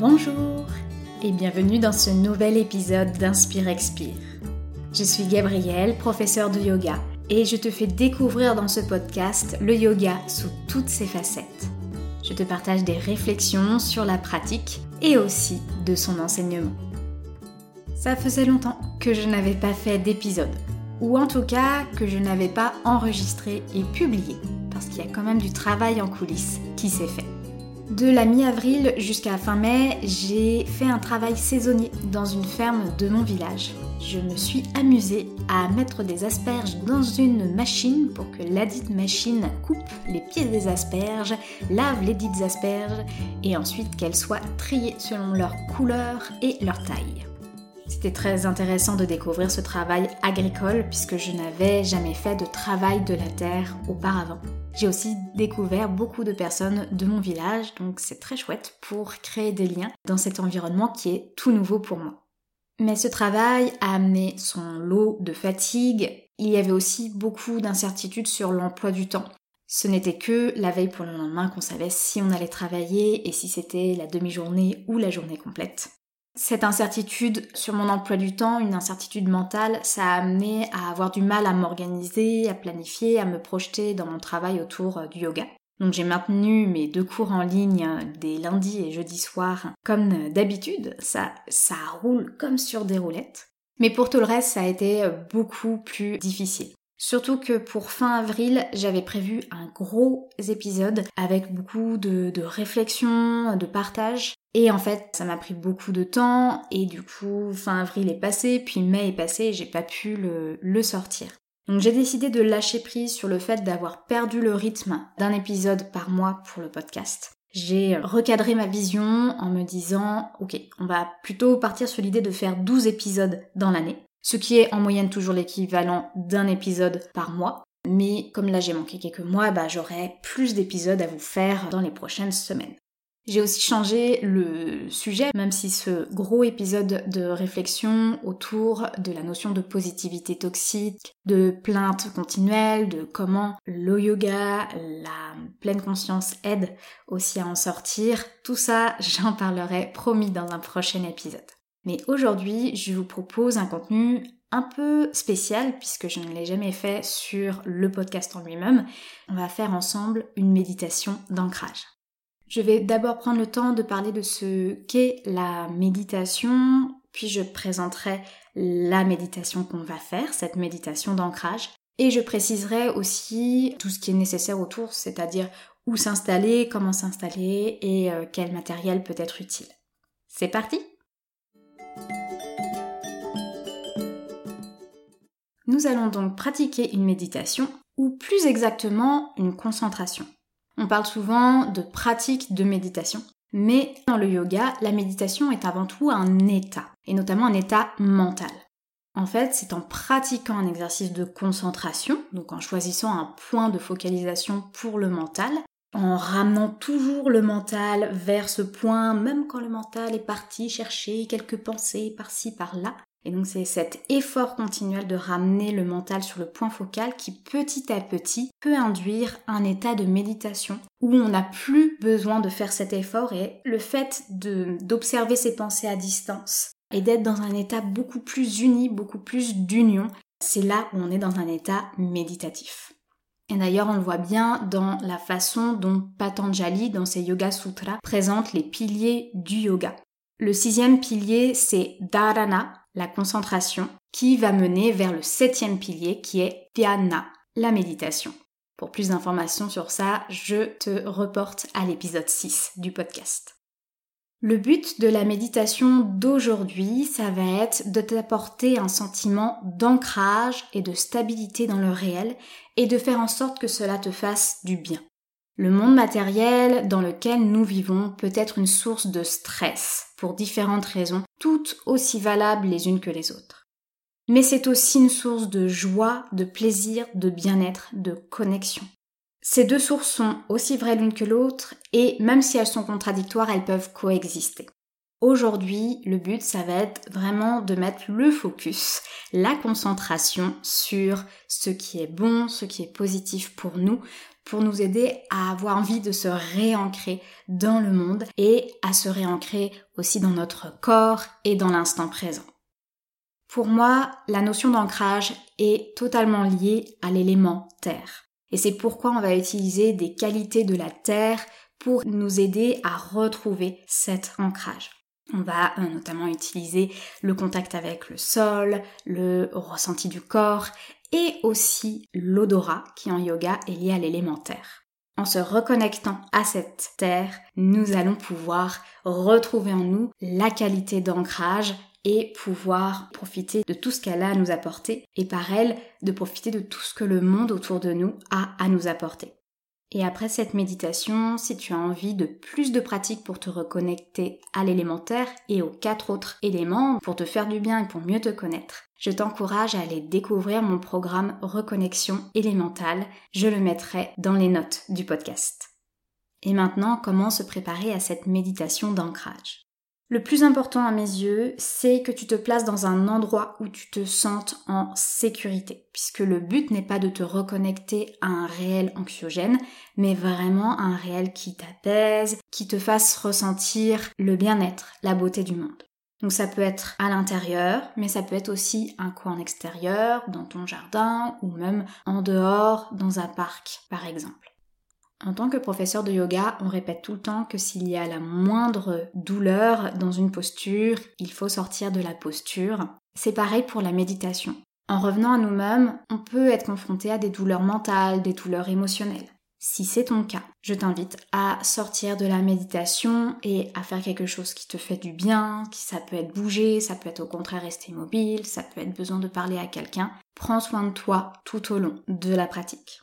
Bonjour et bienvenue dans ce nouvel épisode d'Inspire Expire. Je suis Gabrielle, professeure de yoga, et je te fais découvrir dans ce podcast le yoga sous toutes ses facettes. Je te partage des réflexions sur la pratique et aussi de son enseignement. Ça faisait longtemps que je n'avais pas fait d'épisode, ou en tout cas que je n'avais pas enregistré et publié, parce qu'il y a quand même du travail en coulisses qui s'est fait. De la mi-avril jusqu'à fin mai, j'ai fait un travail saisonnier dans une ferme de mon village. Je me suis amusée à mettre des asperges dans une machine pour que la dite machine coupe les pieds des asperges, lave les dites asperges et ensuite qu'elles soient triées selon leur couleur et leur taille. C'était très intéressant de découvrir ce travail agricole puisque je n'avais jamais fait de travail de la terre auparavant. J'ai aussi découvert beaucoup de personnes de mon village, donc c'est très chouette pour créer des liens dans cet environnement qui est tout nouveau pour moi. Mais ce travail a amené son lot de fatigue. Il y avait aussi beaucoup d'incertitudes sur l'emploi du temps. Ce n'était que la veille pour le lendemain qu'on savait si on allait travailler et si c'était la demi-journée ou la journée complète. Cette incertitude sur mon emploi du temps, une incertitude mentale, ça a amené à avoir du mal à m'organiser, à planifier, à me projeter dans mon travail autour euh, du yoga. Donc j'ai maintenu mes deux cours en ligne euh, des lundis et jeudis soirs comme euh, d'habitude, ça, ça roule comme sur des roulettes. Mais pour tout le reste, ça a été beaucoup plus difficile. Surtout que pour fin avril, j'avais prévu un gros épisode avec beaucoup de, de réflexion, de partage. Et en fait, ça m'a pris beaucoup de temps et du coup, fin avril est passé, puis mai est passé et j'ai pas pu le, le sortir. Donc j'ai décidé de lâcher prise sur le fait d'avoir perdu le rythme d'un épisode par mois pour le podcast. J'ai recadré ma vision en me disant, ok, on va plutôt partir sur l'idée de faire 12 épisodes dans l'année ce qui est en moyenne toujours l'équivalent d'un épisode par mois. Mais comme là j'ai manqué quelques mois, bah, j'aurai plus d'épisodes à vous faire dans les prochaines semaines. J'ai aussi changé le sujet, même si ce gros épisode de réflexion autour de la notion de positivité toxique, de plainte continuelle, de comment le yoga, la pleine conscience aide aussi à en sortir, tout ça j'en parlerai promis dans un prochain épisode. Mais aujourd'hui, je vous propose un contenu un peu spécial puisque je ne l'ai jamais fait sur le podcast en lui-même. On va faire ensemble une méditation d'ancrage. Je vais d'abord prendre le temps de parler de ce qu'est la méditation, puis je présenterai la méditation qu'on va faire, cette méditation d'ancrage. Et je préciserai aussi tout ce qui est nécessaire autour, c'est-à-dire où s'installer, comment s'installer et euh, quel matériel peut être utile. C'est parti Nous allons donc pratiquer une méditation, ou plus exactement une concentration. On parle souvent de pratique de méditation, mais dans le yoga, la méditation est avant tout un état, et notamment un état mental. En fait, c'est en pratiquant un exercice de concentration, donc en choisissant un point de focalisation pour le mental, en ramenant toujours le mental vers ce point, même quand le mental est parti chercher quelques pensées par-ci par-là, et donc c'est cet effort continuel de ramener le mental sur le point focal qui petit à petit peut induire un état de méditation où on n'a plus besoin de faire cet effort et le fait d'observer ses pensées à distance et d'être dans un état beaucoup plus uni, beaucoup plus d'union, c'est là où on est dans un état méditatif. Et d'ailleurs, on le voit bien dans la façon dont Patanjali, dans ses Yoga Sutras, présente les piliers du yoga. Le sixième pilier, c'est Dharana, la concentration, qui va mener vers le septième pilier qui est Dhyana, la méditation. Pour plus d'informations sur ça, je te reporte à l'épisode 6 du podcast. Le but de la méditation d'aujourd'hui, ça va être de t'apporter un sentiment d'ancrage et de stabilité dans le réel et de faire en sorte que cela te fasse du bien. Le monde matériel dans lequel nous vivons peut être une source de stress pour différentes raisons, toutes aussi valables les unes que les autres. Mais c'est aussi une source de joie, de plaisir, de bien-être, de connexion. Ces deux sources sont aussi vraies l'une que l'autre et même si elles sont contradictoires, elles peuvent coexister. Aujourd'hui, le but, ça va être vraiment de mettre le focus, la concentration sur ce qui est bon, ce qui est positif pour nous, pour nous aider à avoir envie de se réancrer dans le monde et à se réancrer aussi dans notre corps et dans l'instant présent. Pour moi, la notion d'ancrage est totalement liée à l'élément terre. Et c'est pourquoi on va utiliser des qualités de la terre pour nous aider à retrouver cet ancrage. On va euh, notamment utiliser le contact avec le sol, le ressenti du corps et aussi l'odorat qui en yoga est lié à l'élémentaire. En se reconnectant à cette terre, nous allons pouvoir retrouver en nous la qualité d'ancrage et pouvoir profiter de tout ce qu'elle a à nous apporter et par elle de profiter de tout ce que le monde autour de nous a à nous apporter. Et après cette méditation, si tu as envie de plus de pratiques pour te reconnecter à l'élémentaire et aux quatre autres éléments pour te faire du bien et pour mieux te connaître, je t'encourage à aller découvrir mon programme Reconnexion élémentale. Je le mettrai dans les notes du podcast. Et maintenant, comment se préparer à cette méditation d'ancrage? Le plus important à mes yeux, c'est que tu te places dans un endroit où tu te sentes en sécurité, puisque le but n'est pas de te reconnecter à un réel anxiogène, mais vraiment à un réel qui t'apaise, qui te fasse ressentir le bien-être, la beauté du monde. Donc ça peut être à l'intérieur, mais ça peut être aussi un coin extérieur, dans ton jardin, ou même en dehors, dans un parc, par exemple. En tant que professeur de yoga, on répète tout le temps que s'il y a la moindre douleur dans une posture, il faut sortir de la posture. C'est pareil pour la méditation. En revenant à nous-mêmes, on peut être confronté à des douleurs mentales, des douleurs émotionnelles. Si c'est ton cas, je t'invite à sortir de la méditation et à faire quelque chose qui te fait du bien, qui ça peut être bouger, ça peut être au contraire rester immobile, ça peut être besoin de parler à quelqu'un. Prends soin de toi tout au long de la pratique.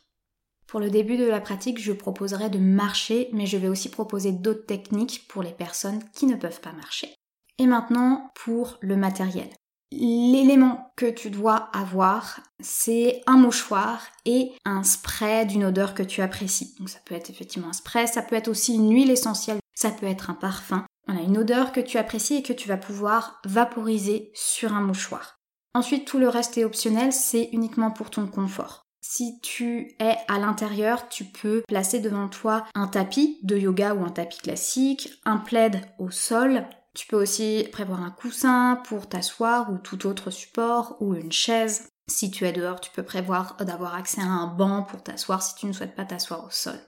Pour le début de la pratique, je proposerai de marcher, mais je vais aussi proposer d'autres techniques pour les personnes qui ne peuvent pas marcher. Et maintenant, pour le matériel. L'élément que tu dois avoir, c'est un mouchoir et un spray d'une odeur que tu apprécies. Donc ça peut être effectivement un spray, ça peut être aussi une huile essentielle, ça peut être un parfum. Voilà, une odeur que tu apprécies et que tu vas pouvoir vaporiser sur un mouchoir. Ensuite, tout le reste est optionnel, c'est uniquement pour ton confort. Si tu es à l'intérieur, tu peux placer devant toi un tapis de yoga ou un tapis classique, un plaid au sol. Tu peux aussi prévoir un coussin pour t'asseoir ou tout autre support ou une chaise. Si tu es dehors, tu peux prévoir d'avoir accès à un banc pour t'asseoir si tu ne souhaites pas t'asseoir au sol.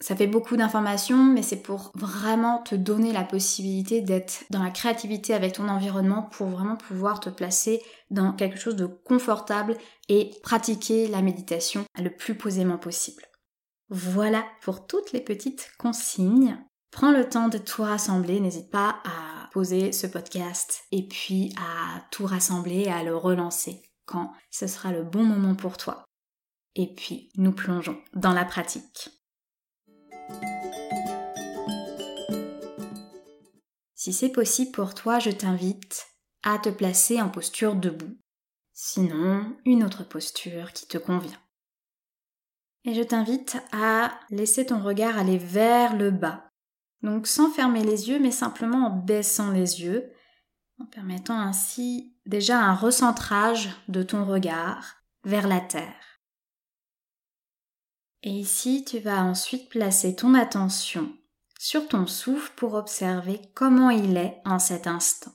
Ça fait beaucoup d'informations, mais c'est pour vraiment te donner la possibilité d'être dans la créativité avec ton environnement pour vraiment pouvoir te placer dans quelque chose de confortable et pratiquer la méditation le plus posément possible. Voilà pour toutes les petites consignes. Prends le temps de tout rassembler, n'hésite pas à poser ce podcast et puis à tout rassembler et à le relancer quand ce sera le bon moment pour toi. Et puis, nous plongeons dans la pratique. Si c'est possible pour toi, je t'invite à te placer en posture debout. Sinon, une autre posture qui te convient. Et je t'invite à laisser ton regard aller vers le bas. Donc sans fermer les yeux, mais simplement en baissant les yeux, en permettant ainsi déjà un recentrage de ton regard vers la terre. Et ici, tu vas ensuite placer ton attention sur ton souffle pour observer comment il est en cet instant.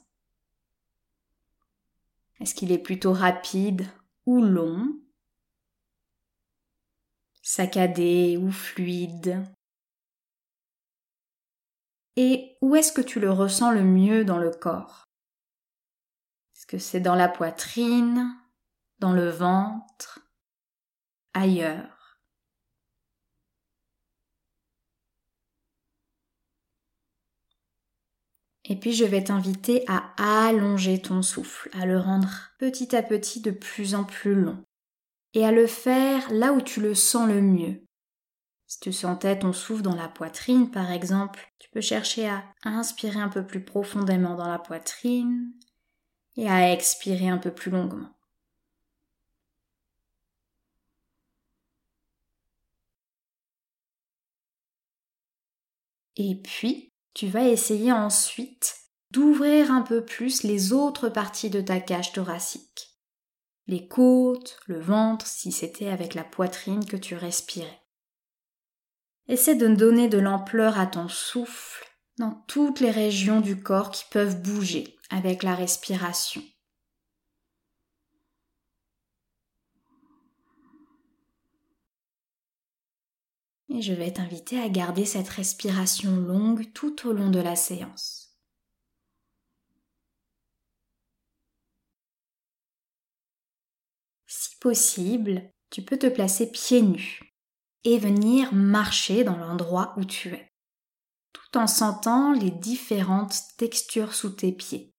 Est-ce qu'il est plutôt rapide ou long? Saccadé ou fluide? Et où est-ce que tu le ressens le mieux dans le corps? Est-ce que c'est dans la poitrine, dans le ventre, ailleurs? Et puis je vais t'inviter à allonger ton souffle, à le rendre petit à petit de plus en plus long. Et à le faire là où tu le sens le mieux. Si tu sentais ton souffle dans la poitrine, par exemple, tu peux chercher à inspirer un peu plus profondément dans la poitrine et à expirer un peu plus longuement. Et puis, tu vas essayer ensuite d'ouvrir un peu plus les autres parties de ta cage thoracique. Les côtes, le ventre, si c'était avec la poitrine que tu respirais. Essaie de donner de l'ampleur à ton souffle dans toutes les régions du corps qui peuvent bouger avec la respiration. Et je vais t'inviter à garder cette respiration longue tout au long de la séance. Si possible, tu peux te placer pieds nus et venir marcher dans l'endroit où tu es, tout en sentant les différentes textures sous tes pieds.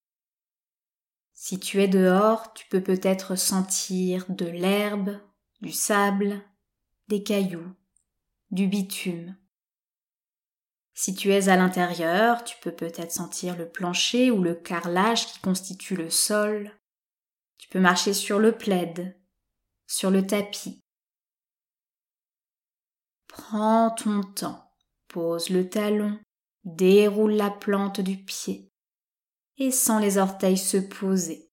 Si tu es dehors, tu peux peut-être sentir de l'herbe, du sable, des cailloux, du bitume. Si tu es à l'intérieur, tu peux peut-être sentir le plancher ou le carrelage qui constitue le sol. Tu peux marcher sur le plaid, sur le tapis, Prends ton temps, pose le talon, déroule la plante du pied et sens les orteils se poser.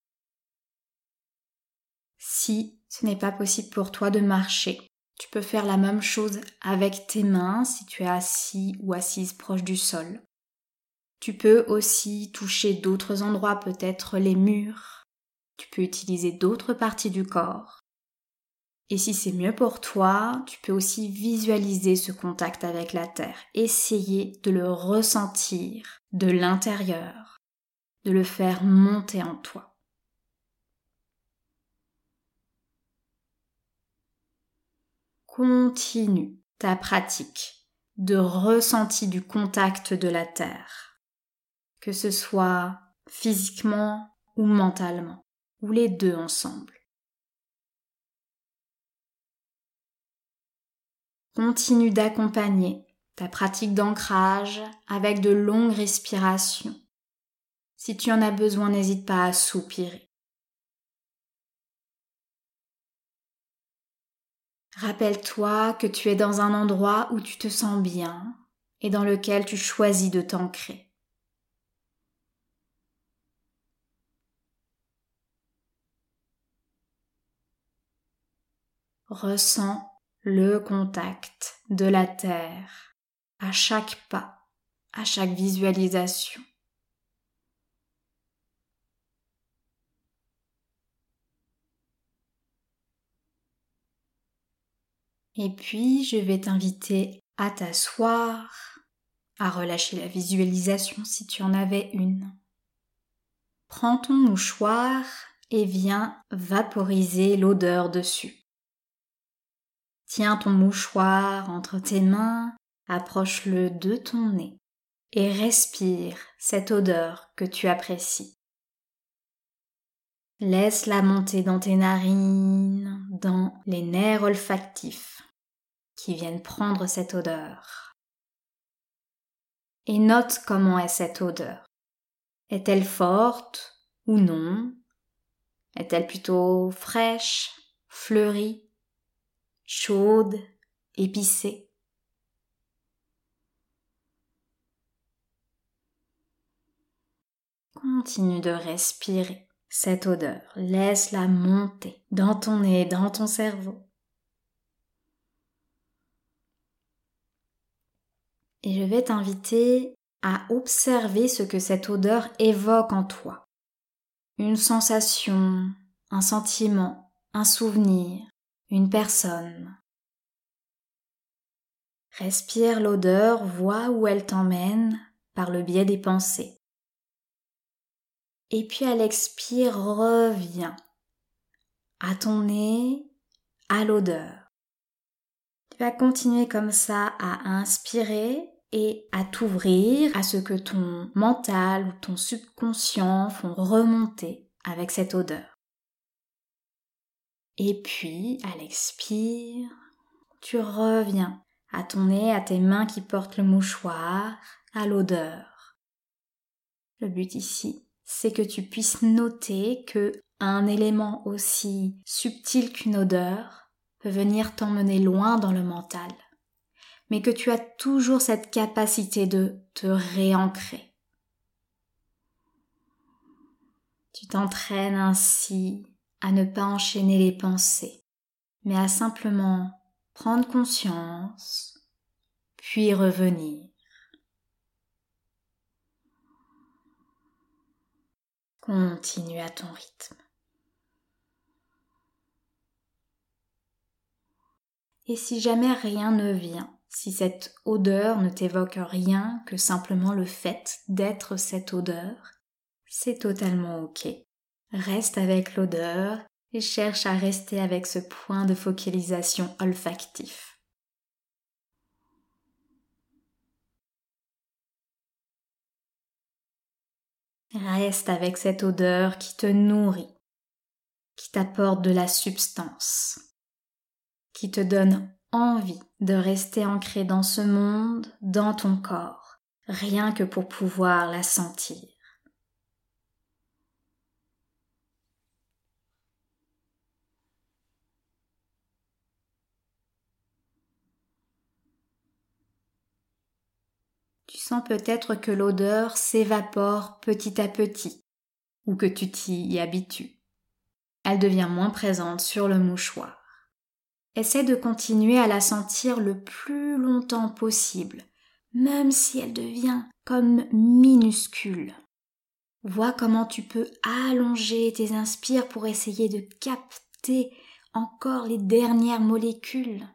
Si ce n'est pas possible pour toi de marcher, tu peux faire la même chose avec tes mains si tu es assis ou assise proche du sol. Tu peux aussi toucher d'autres endroits, peut-être les murs. Tu peux utiliser d'autres parties du corps. Et si c'est mieux pour toi, tu peux aussi visualiser ce contact avec la Terre, essayer de le ressentir de l'intérieur, de le faire monter en toi. Continue ta pratique de ressenti du contact de la Terre, que ce soit physiquement ou mentalement, ou les deux ensemble. Continue d'accompagner ta pratique d'ancrage avec de longues respirations. Si tu en as besoin, n'hésite pas à soupirer. Rappelle-toi que tu es dans un endroit où tu te sens bien et dans lequel tu choisis de t'ancrer. Ressens le contact de la terre à chaque pas, à chaque visualisation. Et puis, je vais t'inviter à t'asseoir, à relâcher la visualisation si tu en avais une. Prends ton mouchoir et viens vaporiser l'odeur dessus. Tiens ton mouchoir entre tes mains, approche-le de ton nez et respire cette odeur que tu apprécies. Laisse-la monter dans tes narines, dans les nerfs olfactifs qui viennent prendre cette odeur. Et note comment est cette odeur. Est-elle forte ou non? Est-elle plutôt fraîche, fleurie chaude, épicée? Continue de respirer cette odeur, laisse-la monter dans ton nez, dans ton cerveau. Et je vais t'inviter à observer ce que cette odeur évoque en toi. Une sensation, un sentiment, un souvenir, une personne. Respire l'odeur, vois où elle t'emmène par le biais des pensées. Et puis à l'expire, reviens à ton nez, à l'odeur. Tu vas continuer comme ça à inspirer et à t'ouvrir à ce que ton mental ou ton subconscient font remonter avec cette odeur. Et puis, à l'expire, tu reviens à ton nez, à tes mains qui portent le mouchoir, à l'odeur. Le but ici, c'est que tu puisses noter que un élément aussi subtil qu'une odeur peut venir t'emmener loin dans le mental, mais que tu as toujours cette capacité de te réancrer. Tu t'entraînes ainsi à ne pas enchaîner les pensées, mais à simplement prendre conscience, puis revenir. Continue à ton rythme. Et si jamais rien ne vient, si cette odeur ne t'évoque rien que simplement le fait d'être cette odeur, c'est totalement ok. Reste avec l'odeur et cherche à rester avec ce point de focalisation olfactif. Reste avec cette odeur qui te nourrit, qui t'apporte de la substance, qui te donne envie de rester ancré dans ce monde, dans ton corps, rien que pour pouvoir la sentir. Tu sens peut-être que l'odeur s'évapore petit à petit, ou que tu t'y habitues. Elle devient moins présente sur le mouchoir. Essaie de continuer à la sentir le plus longtemps possible, même si elle devient comme minuscule. Vois comment tu peux allonger tes inspires pour essayer de capter encore les dernières molécules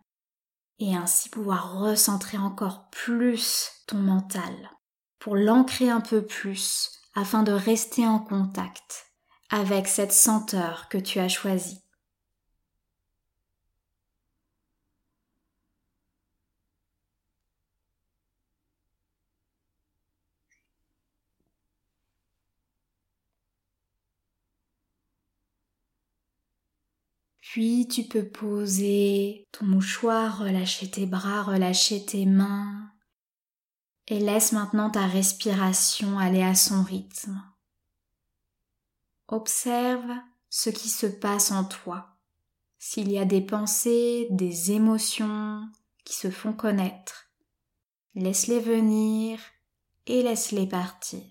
et ainsi pouvoir recentrer encore plus ton mental, pour l'ancrer un peu plus afin de rester en contact avec cette senteur que tu as choisie. Puis tu peux poser ton mouchoir, relâcher tes bras, relâcher tes mains et laisse maintenant ta respiration aller à son rythme. Observe ce qui se passe en toi. S'il y a des pensées, des émotions qui se font connaître, laisse-les venir et laisse-les partir.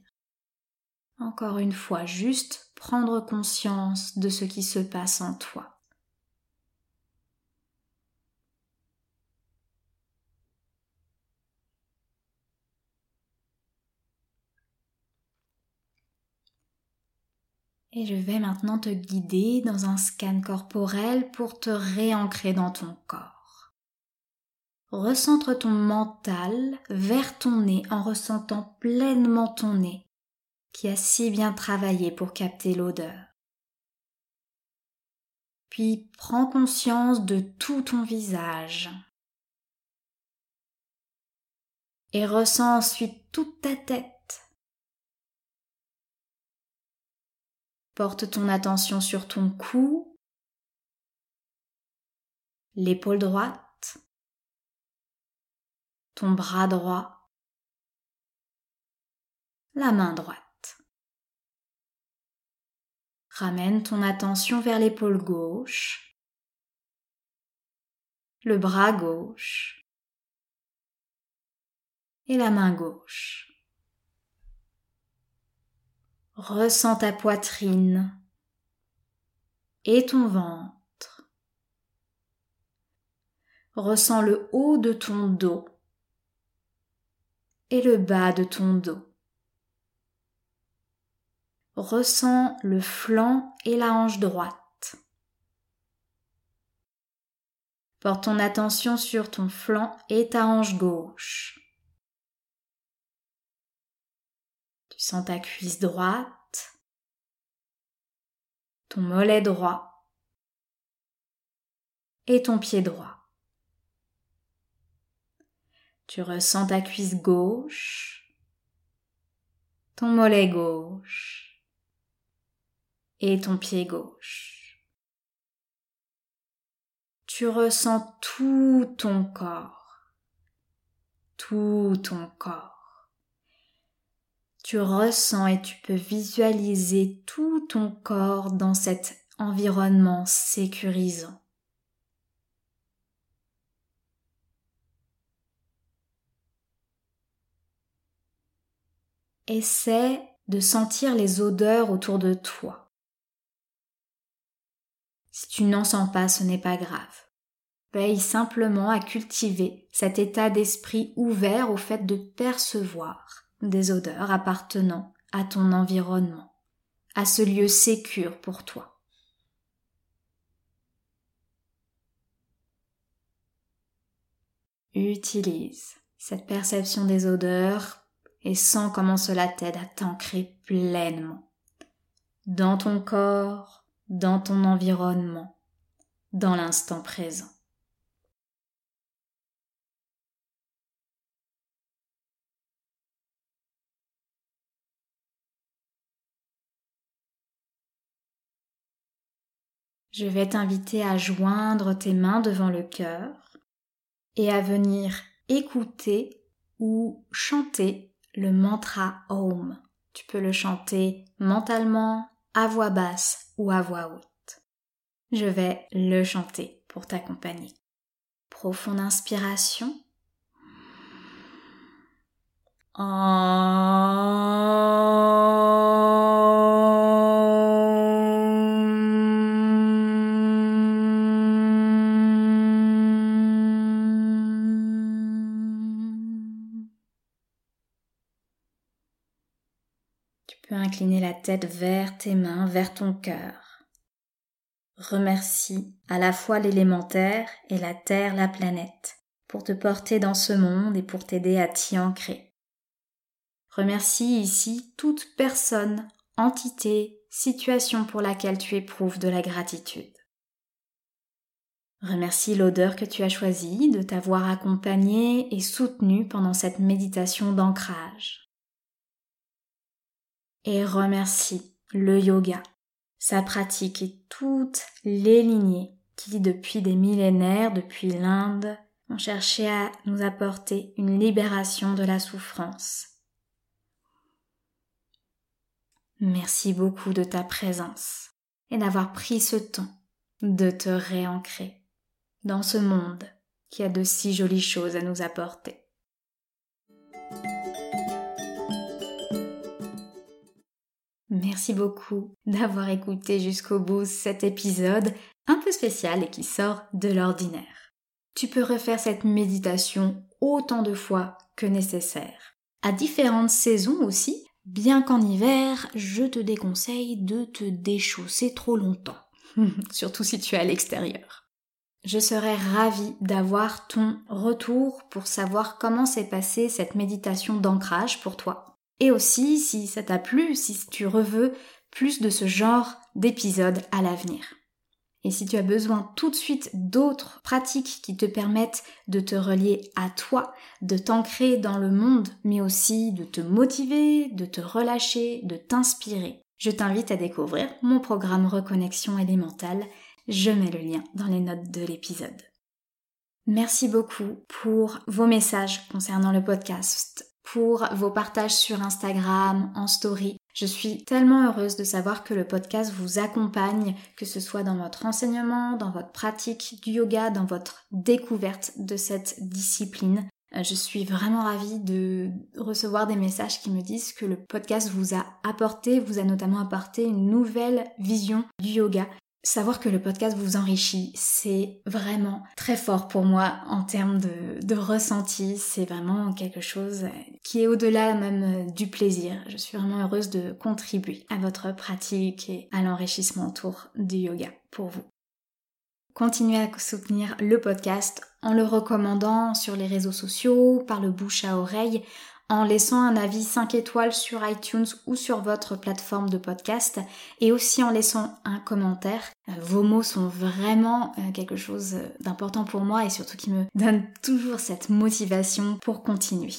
Encore une fois, juste prendre conscience de ce qui se passe en toi. Et je vais maintenant te guider dans un scan corporel pour te réancrer dans ton corps. Recentre ton mental vers ton nez en ressentant pleinement ton nez qui a si bien travaillé pour capter l'odeur. Puis prends conscience de tout ton visage. Et ressens ensuite toute ta tête Porte ton attention sur ton cou, l'épaule droite, ton bras droit, la main droite. Ramène ton attention vers l'épaule gauche, le bras gauche. Et la main gauche. Ressens ta poitrine et ton ventre. Ressens le haut de ton dos et le bas de ton dos. Ressens le flanc et la hanche droite. Porte ton attention sur ton flanc et ta hanche gauche. Sens ta cuisse droite, ton mollet droit. Et ton pied droit. Tu ressens ta cuisse gauche, ton mollet gauche. Et ton pied gauche. Tu ressens tout ton corps, tout ton corps tu ressens et tu peux visualiser tout ton corps dans cet environnement sécurisant. Essaie de sentir les odeurs autour de toi. Si tu n'en sens pas, ce n'est pas grave. Veille simplement à cultiver cet état d'esprit ouvert au fait de percevoir des odeurs appartenant à ton environnement, à ce lieu sécure pour toi. Utilise cette perception des odeurs et sens comment cela t'aide à t'ancrer pleinement dans ton corps, dans ton environnement, dans l'instant présent. Je vais t'inviter à joindre tes mains devant le cœur et à venir écouter ou chanter le mantra Om. Tu peux le chanter mentalement, à voix basse ou à voix haute. Je vais le chanter pour t'accompagner. Profonde inspiration. Incliner la tête vers tes mains, vers ton cœur. Remercie à la fois l'élémentaire et la terre, la planète, pour te porter dans ce monde et pour t'aider à t'y ancrer. Remercie ici toute personne, entité, situation pour laquelle tu éprouves de la gratitude. Remercie l'odeur que tu as choisie de t'avoir accompagné et soutenu pendant cette méditation d'ancrage et remercie le yoga, sa pratique et toutes les lignées qui, depuis des millénaires, depuis l'Inde, ont cherché à nous apporter une libération de la souffrance. Merci beaucoup de ta présence et d'avoir pris ce temps de te réancrer dans ce monde qui a de si jolies choses à nous apporter. Merci beaucoup d'avoir écouté jusqu'au bout cet épisode un peu spécial et qui sort de l'ordinaire. Tu peux refaire cette méditation autant de fois que nécessaire. À différentes saisons aussi, bien qu'en hiver, je te déconseille de te déchausser trop longtemps, surtout si tu es à l'extérieur. Je serais ravie d'avoir ton retour pour savoir comment s'est passée cette méditation d'ancrage pour toi et aussi, si ça t'a plu, si tu reveux plus de ce genre d'épisodes à l'avenir. Et si tu as besoin tout de suite d'autres pratiques qui te permettent de te relier à toi, de t'ancrer dans le monde, mais aussi de te motiver, de te relâcher, de t'inspirer, je t'invite à découvrir mon programme Reconnexion élémentale. Je mets le lien dans les notes de l'épisode. Merci beaucoup pour vos messages concernant le podcast, pour vos partages sur Instagram, en story. Je suis tellement heureuse de savoir que le podcast vous accompagne, que ce soit dans votre enseignement, dans votre pratique du yoga, dans votre découverte de cette discipline. Euh, je suis vraiment ravie de recevoir des messages qui me disent que le podcast vous a apporté, vous a notamment apporté une nouvelle vision du yoga Savoir que le podcast vous enrichit, c'est vraiment très fort pour moi en termes de, ressenti. C'est vraiment quelque chose qui est au-delà même du plaisir. Je suis vraiment heureuse de contribuer à votre pratique et à l'enrichissement autour du yoga pour vous. Continuez à soutenir le podcast en le recommandant sur les réseaux sociaux, par le bouche à oreille, en laissant un avis 5 étoiles sur iTunes ou sur votre plateforme de podcast et aussi en laissant un commentaire. Euh, vos mots sont vraiment euh, quelque chose d'important pour moi et surtout qui me donne toujours cette motivation pour continuer.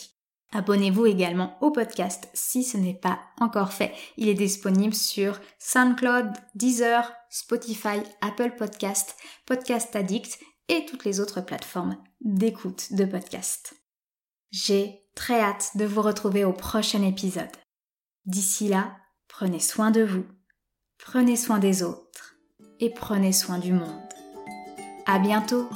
Abonnez-vous également au podcast si ce n'est pas encore fait. Il est disponible sur SoundCloud, Deezer, Spotify, Apple Podcast, Podcast Addict et toutes les autres plateformes d'écoute de podcast. J'ai très hâte de vous retrouver au prochain épisode. D'ici là, prenez soin de vous, prenez soin des autres et prenez soin du monde. À bientôt!